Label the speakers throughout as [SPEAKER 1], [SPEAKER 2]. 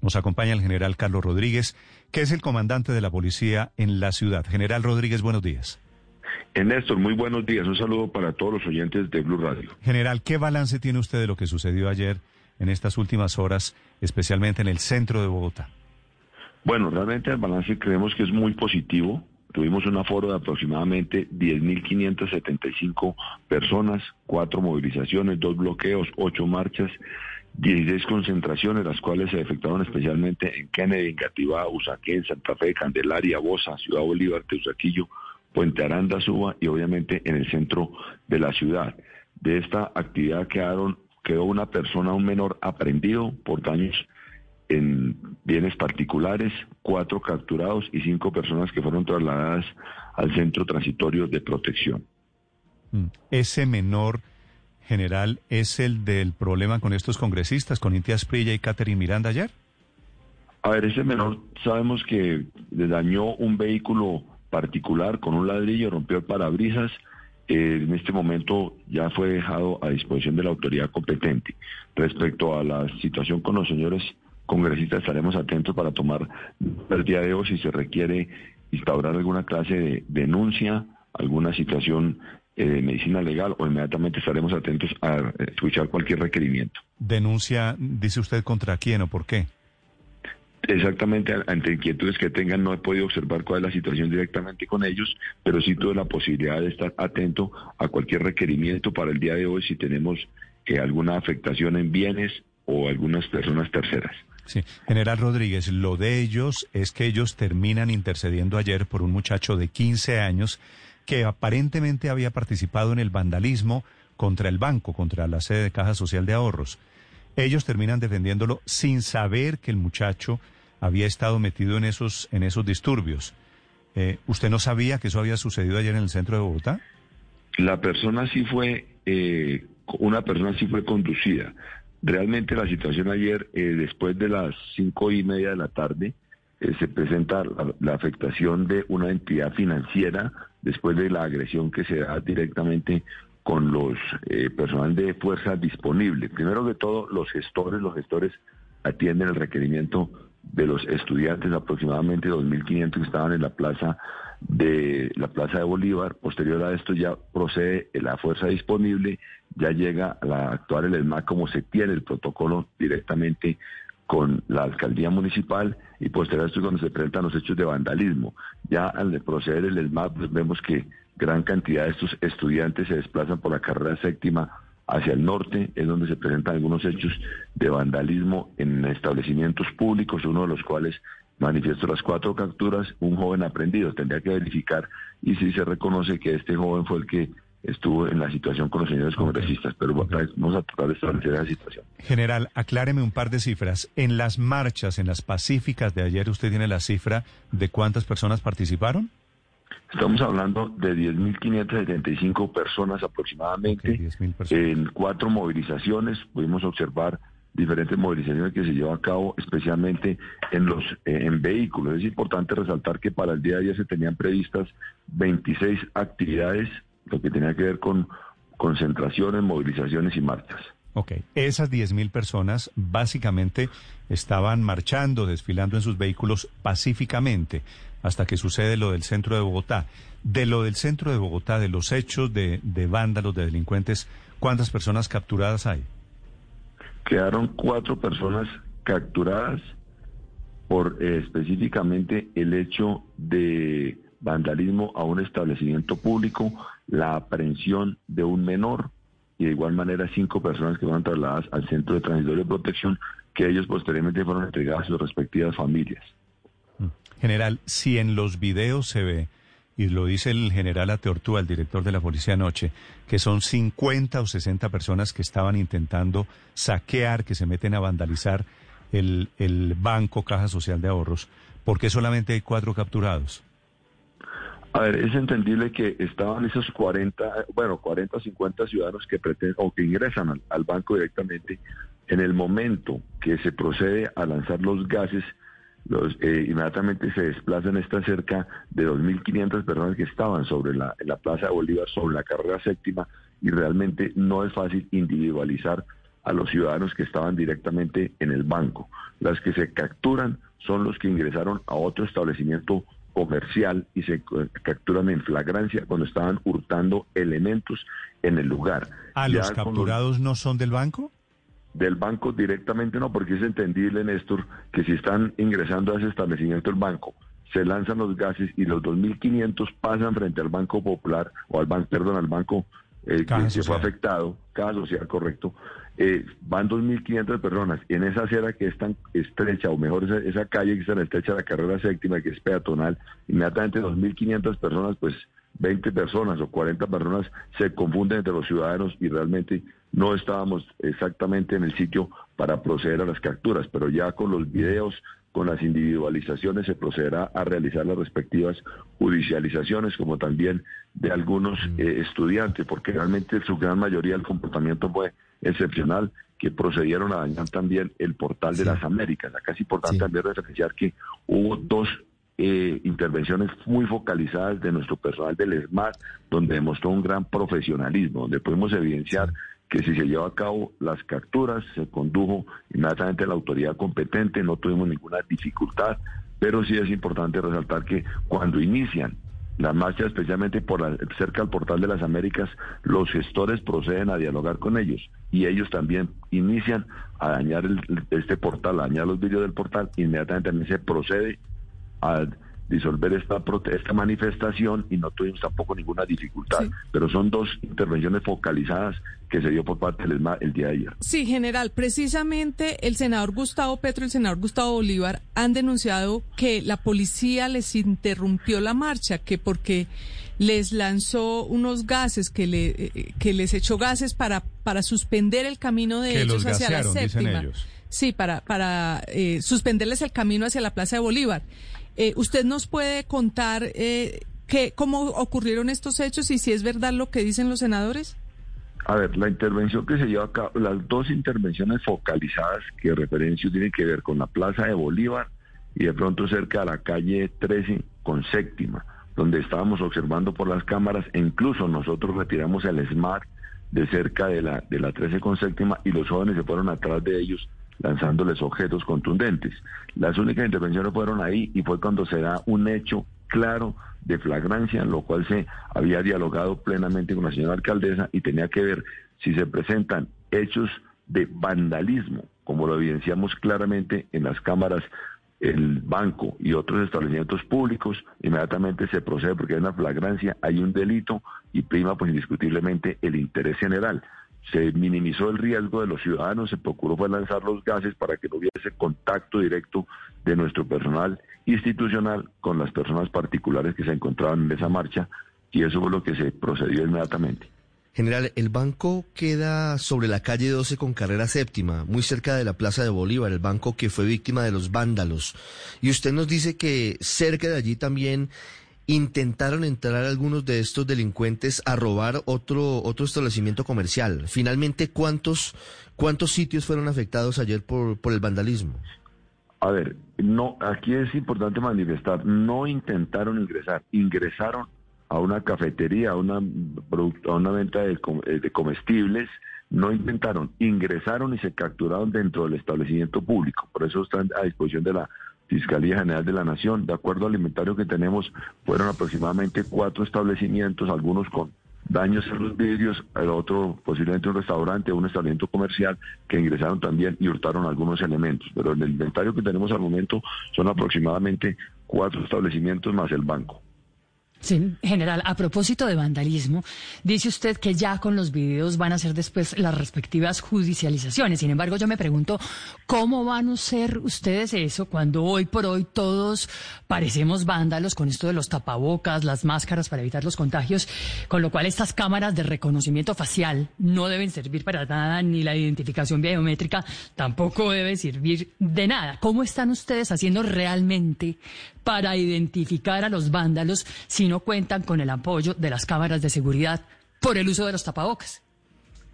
[SPEAKER 1] Nos acompaña el general Carlos Rodríguez, que es el comandante de la policía en la ciudad. General Rodríguez, buenos días.
[SPEAKER 2] Néstor, muy buenos días. Un saludo para todos los oyentes de Blue Radio.
[SPEAKER 1] General, ¿qué balance tiene usted de lo que sucedió ayer en estas últimas horas, especialmente en el centro de Bogotá?
[SPEAKER 2] Bueno, realmente el balance creemos que es muy positivo. Tuvimos un aforo de aproximadamente 10.575 personas, cuatro movilizaciones, dos bloqueos, ocho marchas 16 concentraciones, las cuales se efectuaron especialmente en Kennedy, en Gativá, Usaquén, Santa Fe, Candelaria, Bosa, Ciudad Bolívar, Teusaquillo, Puente Aranda, Suba y obviamente en el centro de la ciudad. De esta actividad quedaron, quedó una persona, un menor aprendido por daños en bienes particulares, cuatro capturados y cinco personas que fueron trasladadas al centro transitorio de protección.
[SPEAKER 1] Mm. Ese menor general es el del problema con estos congresistas, con Intia Sprilla y Catherine Miranda ayer?
[SPEAKER 2] A ver, ese menor sabemos que le dañó un vehículo particular con un ladrillo, rompió el parabrisas. Eh, en este momento ya fue dejado a disposición de la autoridad competente. Respecto a la situación con los señores congresistas, estaremos atentos para tomar el día de hoy si se requiere instaurar alguna clase de denuncia, alguna situación eh, medicina legal o inmediatamente estaremos atentos a escuchar cualquier requerimiento.
[SPEAKER 1] ¿Denuncia, dice usted, contra quién o por qué?
[SPEAKER 2] Exactamente, ante inquietudes que tengan, no he podido observar cuál es la situación directamente con ellos, pero sí tuve la posibilidad de estar atento a cualquier requerimiento para el día de hoy si tenemos eh, alguna afectación en bienes o algunas personas terceras.
[SPEAKER 1] Sí, General Rodríguez, lo de ellos es que ellos terminan intercediendo ayer por un muchacho de 15 años que aparentemente había participado en el vandalismo contra el banco, contra la sede de Caja Social de Ahorros. Ellos terminan defendiéndolo sin saber que el muchacho había estado metido en esos, en esos disturbios. Eh, ¿Usted no sabía que eso había sucedido ayer en el centro de Bogotá?
[SPEAKER 2] La persona sí fue, eh, una persona sí fue conducida. Realmente la situación ayer, eh, después de las cinco y media de la tarde, se presenta la, afectación de una entidad financiera después de la agresión que se da directamente con los eh, personal de fuerza disponible. Primero que todo, los gestores, los gestores atienden el requerimiento de los estudiantes, aproximadamente 2.500 que estaban en la plaza de la plaza de Bolívar. Posterior a esto ya procede la fuerza disponible, ya llega a la actuar el ESMAC como se tiene el protocolo directamente con la alcaldía municipal y posterior a esto cuando se presentan los hechos de vandalismo. Ya al proceder el ESMAP pues vemos que gran cantidad de estos estudiantes se desplazan por la carrera séptima hacia el norte, es donde se presentan algunos hechos de vandalismo en establecimientos públicos, uno de los cuales manifiesto las cuatro capturas, un joven aprendido. Tendría que verificar y si se reconoce que este joven fue el que estuvo en la situación con los señores congresistas, pero vamos a tratar de establecer esa situación.
[SPEAKER 1] General, acláreme un par de cifras. En las marchas, en las pacíficas de ayer, ¿usted tiene la cifra de cuántas personas participaron?
[SPEAKER 2] Estamos hablando de 10.575 personas aproximadamente. En cuatro movilizaciones pudimos observar diferentes movilizaciones que se llevan a cabo, especialmente en los eh, en vehículos. Es importante resaltar que para el día de ayer se tenían previstas 26 actividades lo que tenía que ver con concentraciones, movilizaciones y marchas.
[SPEAKER 1] Ok, esas 10.000 personas básicamente estaban marchando, desfilando en sus vehículos pacíficamente hasta que sucede lo del centro de Bogotá. De lo del centro de Bogotá, de los hechos de, de vándalos, de delincuentes, ¿cuántas personas capturadas hay?
[SPEAKER 2] Quedaron cuatro personas capturadas por eh, específicamente el hecho de vandalismo a un establecimiento público, la aprehensión de un menor y de igual manera cinco personas que fueron trasladadas al centro de transitorio de protección que ellos posteriormente fueron entregadas a sus respectivas familias.
[SPEAKER 1] Mm. General, si en los videos se ve, y lo dice el general Ateortúa, el director de la policía anoche, que son 50 o 60 personas que estaban intentando saquear, que se meten a vandalizar el, el banco Caja Social de Ahorros, ¿por qué solamente hay cuatro capturados?
[SPEAKER 2] A ver, es entendible que estaban esos 40, bueno, 40 o 50 ciudadanos que pretenden o que ingresan al, banco directamente. En el momento que se procede a lanzar los gases, los, eh, inmediatamente se desplazan estas cerca de 2.500 personas que estaban sobre la, en la Plaza de Bolívar, sobre la carrera séptima, y realmente no es fácil individualizar a los ciudadanos que estaban directamente en el banco. Las que se capturan son los que ingresaron a otro establecimiento comercial y se capturan en flagrancia cuando estaban hurtando elementos en el lugar.
[SPEAKER 1] ¿A los capturados no son del banco?
[SPEAKER 2] Del banco directamente no, porque es entendible, Néstor, que si están ingresando a ese establecimiento el banco, se lanzan los gases y los 2.500 pasan frente al Banco Popular, o al banco, perdón, al banco eh, que fue afectado, cada social correcto, eh, van 2.500 personas. En esa acera que es tan estrecha, o mejor esa, esa calle que está en estrecha de la carrera séptima, que es peatonal, inmediatamente 2.500 personas, pues 20 personas o 40 personas se confunden entre los ciudadanos y realmente no estábamos exactamente en el sitio para proceder a las capturas, pero ya con los videos, con las individualizaciones se procederá a realizar las respectivas judicializaciones, como también de algunos mm. eh, estudiantes, porque realmente su gran mayoría del comportamiento fue excepcional, que procedieron a dañar también el portal de las Américas. Acá es importante también referenciar que hubo dos eh, intervenciones muy focalizadas de nuestro personal del SMAT, donde demostró un gran profesionalismo, donde pudimos evidenciar que si se lleva a cabo las capturas, se condujo inmediatamente la autoridad competente, no tuvimos ninguna dificultad, pero sí es importante resaltar que cuando inician la marcha, especialmente por cerca del portal de las Américas, los gestores proceden a dialogar con ellos y ellos también inician a dañar este portal, a dañar los vídeos del portal, inmediatamente también se procede a disolver esta, esta manifestación y no tuvimos tampoco ninguna dificultad. Pero son dos intervenciones focalizadas que se dio por parte del ESMA el día de ayer.
[SPEAKER 3] Sí, general, precisamente el senador Gustavo Petro y el senador Gustavo Bolívar han denunciado que la policía les interrumpió la marcha, que porque les lanzó unos gases, que, le, eh, que les echó gases para, para suspender el camino de ellos hacia la séptima. Sí, para, para eh, suspenderles el camino hacia la Plaza de Bolívar. Eh, ¿Usted nos puede contar eh, cómo ocurrieron estos hechos y si es verdad lo que dicen los senadores?
[SPEAKER 2] A ver, la intervención que se lleva a cabo, las dos intervenciones focalizadas que referencio tienen que ver con la Plaza de Bolívar y de pronto cerca de la calle 13 con séptima, donde estábamos observando por las cámaras e incluso nosotros retiramos el SMART de cerca de la, de la 13 con séptima y los jóvenes se fueron atrás de ellos lanzándoles objetos contundentes. Las únicas intervenciones fueron ahí y fue cuando se da un hecho claro de flagrancia, lo cual se había dialogado plenamente con la señora alcaldesa y tenía que ver si se presentan hechos de vandalismo, como lo evidenciamos claramente en las cámaras el banco y otros establecimientos públicos, inmediatamente se procede porque hay una flagrancia, hay un delito y prima pues indiscutiblemente el interés general se minimizó el riesgo de los ciudadanos, se procuró fue lanzar los gases para que no hubiese contacto directo de nuestro personal institucional con las personas particulares que se encontraban en esa marcha y eso fue lo que se procedió inmediatamente.
[SPEAKER 4] General, el banco queda sobre la calle 12 con carrera séptima, muy cerca de la Plaza de Bolívar, el banco que fue víctima de los vándalos. Y usted nos dice que cerca de allí también intentaron entrar algunos de estos delincuentes a robar otro otro establecimiento comercial. Finalmente, ¿cuántos cuántos sitios fueron afectados ayer por, por el vandalismo?
[SPEAKER 2] A ver, no, aquí es importante manifestar, no intentaron ingresar, ingresaron a una cafetería, a una, a una venta de, eh, de comestibles, no intentaron, ingresaron y se capturaron dentro del establecimiento público. Por eso están a disposición de la Fiscalía General de la Nación. De acuerdo al inventario que tenemos, fueron aproximadamente cuatro establecimientos, algunos con daños en los vidrios, el otro posiblemente un restaurante, un establecimiento comercial que ingresaron también y hurtaron algunos elementos. Pero en el inventario que tenemos al momento son aproximadamente cuatro establecimientos más el banco.
[SPEAKER 5] Sí, general, a propósito de vandalismo, dice usted que ya con los videos van a ser después las respectivas judicializaciones. Sin embargo, yo me pregunto, ¿cómo van a ser ustedes eso cuando hoy por hoy todos parecemos vándalos con esto de los tapabocas, las máscaras para evitar los contagios? Con lo cual estas cámaras de reconocimiento facial no deben servir para nada, ni la identificación biométrica tampoco debe servir de nada. ¿Cómo están ustedes haciendo realmente para identificar a los vándalos si no cuentan con el apoyo de las cámaras de seguridad por el uso de los tapabocas.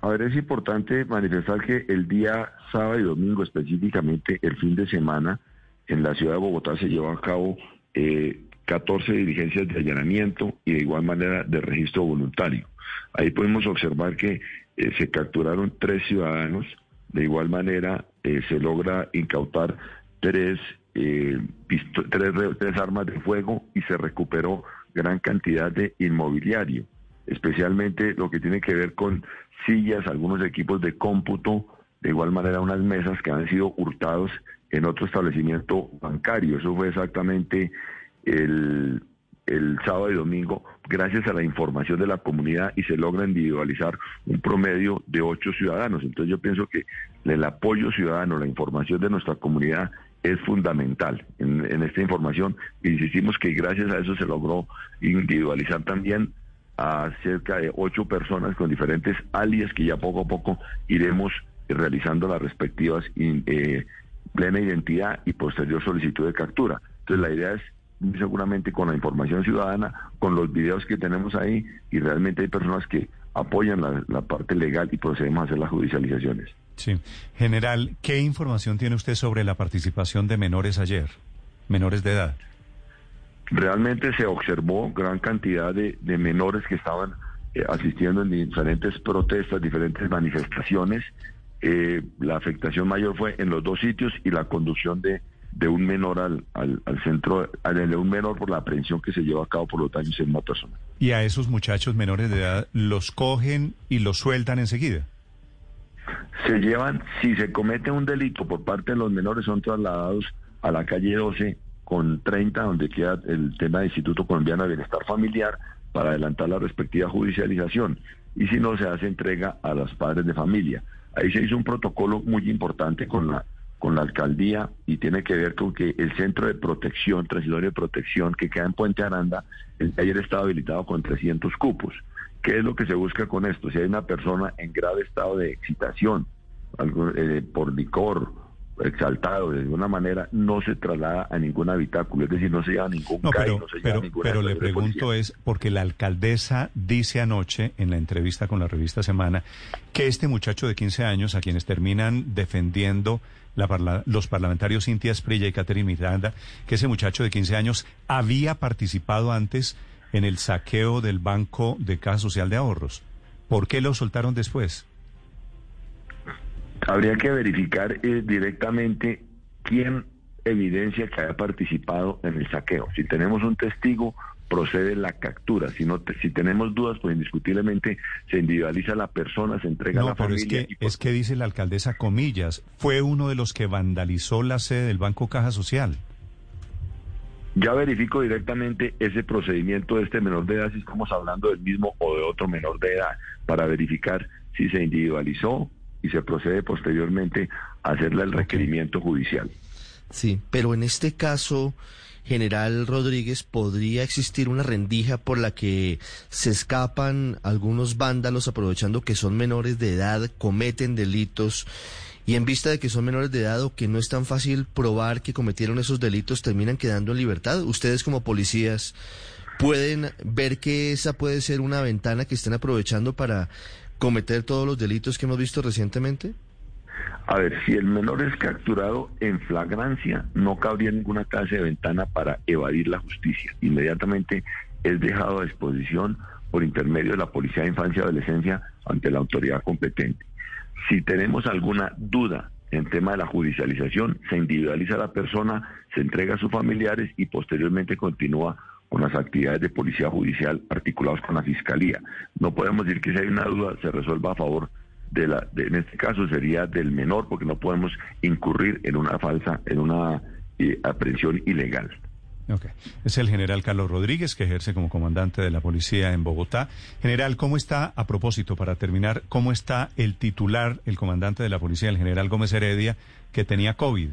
[SPEAKER 2] A ver, es importante manifestar que el día sábado y domingo, específicamente el fin de semana, en la ciudad de Bogotá se llevan a cabo eh, 14 diligencias de allanamiento y de igual manera de registro voluntario. Ahí podemos observar que eh, se capturaron tres ciudadanos, De igual manera, eh, se logra incautar tres, eh, tres, tres armas de fuego y se recuperó gran cantidad de inmobiliario, especialmente lo que tiene que ver con sillas, algunos equipos de cómputo, de igual manera unas mesas que han sido hurtados en otro establecimiento bancario. Eso fue exactamente el, el sábado y domingo, gracias a la información de la comunidad y se logra individualizar un promedio de ocho ciudadanos. Entonces yo pienso que el apoyo ciudadano, la información de nuestra comunidad es fundamental en, en esta información. Insistimos que gracias a eso se logró individualizar también a cerca de ocho personas con diferentes alias que ya poco a poco iremos realizando las respectivas eh, plena identidad y posterior solicitud de captura. Entonces la idea es seguramente con la información ciudadana, con los videos que tenemos ahí y realmente hay personas que apoyan la, la parte legal y procedemos a hacer las judicializaciones.
[SPEAKER 1] Sí. General, ¿qué información tiene usted sobre la participación de menores ayer, menores de edad?
[SPEAKER 2] Realmente se observó gran cantidad de, de menores que estaban eh, asistiendo en diferentes protestas, diferentes manifestaciones. Eh, la afectación mayor fue en los dos sitios y la conducción de, de un menor al, al, al centro, de un menor por la aprehensión que se lleva a cabo por los daños en una persona.
[SPEAKER 1] ¿Y a esos muchachos menores de edad los cogen y los sueltan enseguida?
[SPEAKER 2] se llevan, si se comete un delito por parte de los menores, son trasladados a la calle 12 con 30, donde queda el tema del Instituto Colombiano de Bienestar Familiar, para adelantar la respectiva judicialización. Y si no, se hace entrega a los padres de familia. Ahí se hizo un protocolo muy importante con la con la alcaldía y tiene que ver con que el centro de protección, transitorio de protección que queda en Puente Aranda, el ayer estaba habilitado con 300 cupos. ¿Qué es lo que se busca con esto? Si hay una persona en grave estado de excitación, algo, eh, por licor, exaltado de alguna manera, no se traslada a ningún habitáculo, es decir, no se lleva ningún
[SPEAKER 1] no, pero,
[SPEAKER 2] no se
[SPEAKER 1] pero,
[SPEAKER 2] lleva
[SPEAKER 1] pero le pregunto es, porque la alcaldesa dice anoche en la entrevista con la revista Semana que este muchacho de 15 años, a quienes terminan defendiendo la parla los parlamentarios Cintia Esprilla y Catherine Miranda, que ese muchacho de 15 años había participado antes en el saqueo del Banco de Caja Social de Ahorros. ¿Por qué lo soltaron después?
[SPEAKER 2] Habría que verificar eh, directamente quién evidencia que haya participado en el saqueo. Si tenemos un testigo, procede la captura. Si no, si tenemos dudas, pues indiscutiblemente se individualiza la persona, se entrega a la
[SPEAKER 1] pero
[SPEAKER 2] familia.
[SPEAKER 1] Es que, es que dice la alcaldesa comillas, fue uno de los que vandalizó la sede del Banco Caja Social.
[SPEAKER 2] Ya verifico directamente ese procedimiento de este menor de edad, si estamos hablando del mismo o de otro menor de edad, para verificar si se individualizó y se procede posteriormente a hacerle el requerimiento judicial.
[SPEAKER 4] Sí, pero en este caso, General Rodríguez, ¿podría existir una rendija por la que se escapan algunos vándalos aprovechando que son menores de edad, cometen delitos y en vista de que son menores de edad o que no es tan fácil probar que cometieron esos delitos, terminan quedando en libertad? Ustedes como policías pueden ver que esa puede ser una ventana que estén aprovechando para cometer todos los delitos que hemos visto recientemente?
[SPEAKER 2] A ver, si el menor es capturado en flagrancia, no cabría ninguna clase de ventana para evadir la justicia. Inmediatamente es dejado a disposición por intermedio de la Policía de Infancia y Adolescencia ante la autoridad competente. Si tenemos alguna duda en tema de la judicialización, se individualiza a la persona, se entrega a sus familiares y posteriormente continúa con las actividades de policía judicial articulados con la fiscalía. No podemos decir que si hay una duda se resuelva a favor de la, de, en este caso sería del menor, porque no podemos incurrir en una falsa, en una eh, aprehensión ilegal.
[SPEAKER 1] Okay. Es el general Carlos Rodríguez, que ejerce como comandante de la policía en Bogotá. General, ¿cómo está, a propósito, para terminar, cómo está el titular, el comandante de la policía, el general Gómez Heredia, que tenía COVID?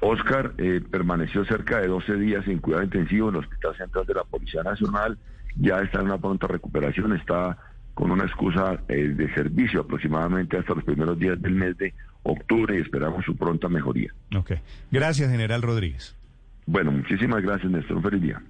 [SPEAKER 2] Oscar eh, permaneció cerca de 12 días en cuidado intensivo en el Hospital Central de la Policía Nacional, ya está en una pronta recuperación, está con una excusa eh, de servicio aproximadamente hasta los primeros días del mes de octubre y esperamos su pronta mejoría.
[SPEAKER 1] Ok. Gracias, general Rodríguez.
[SPEAKER 2] Bueno, muchísimas gracias, Néstor. Un feliz día.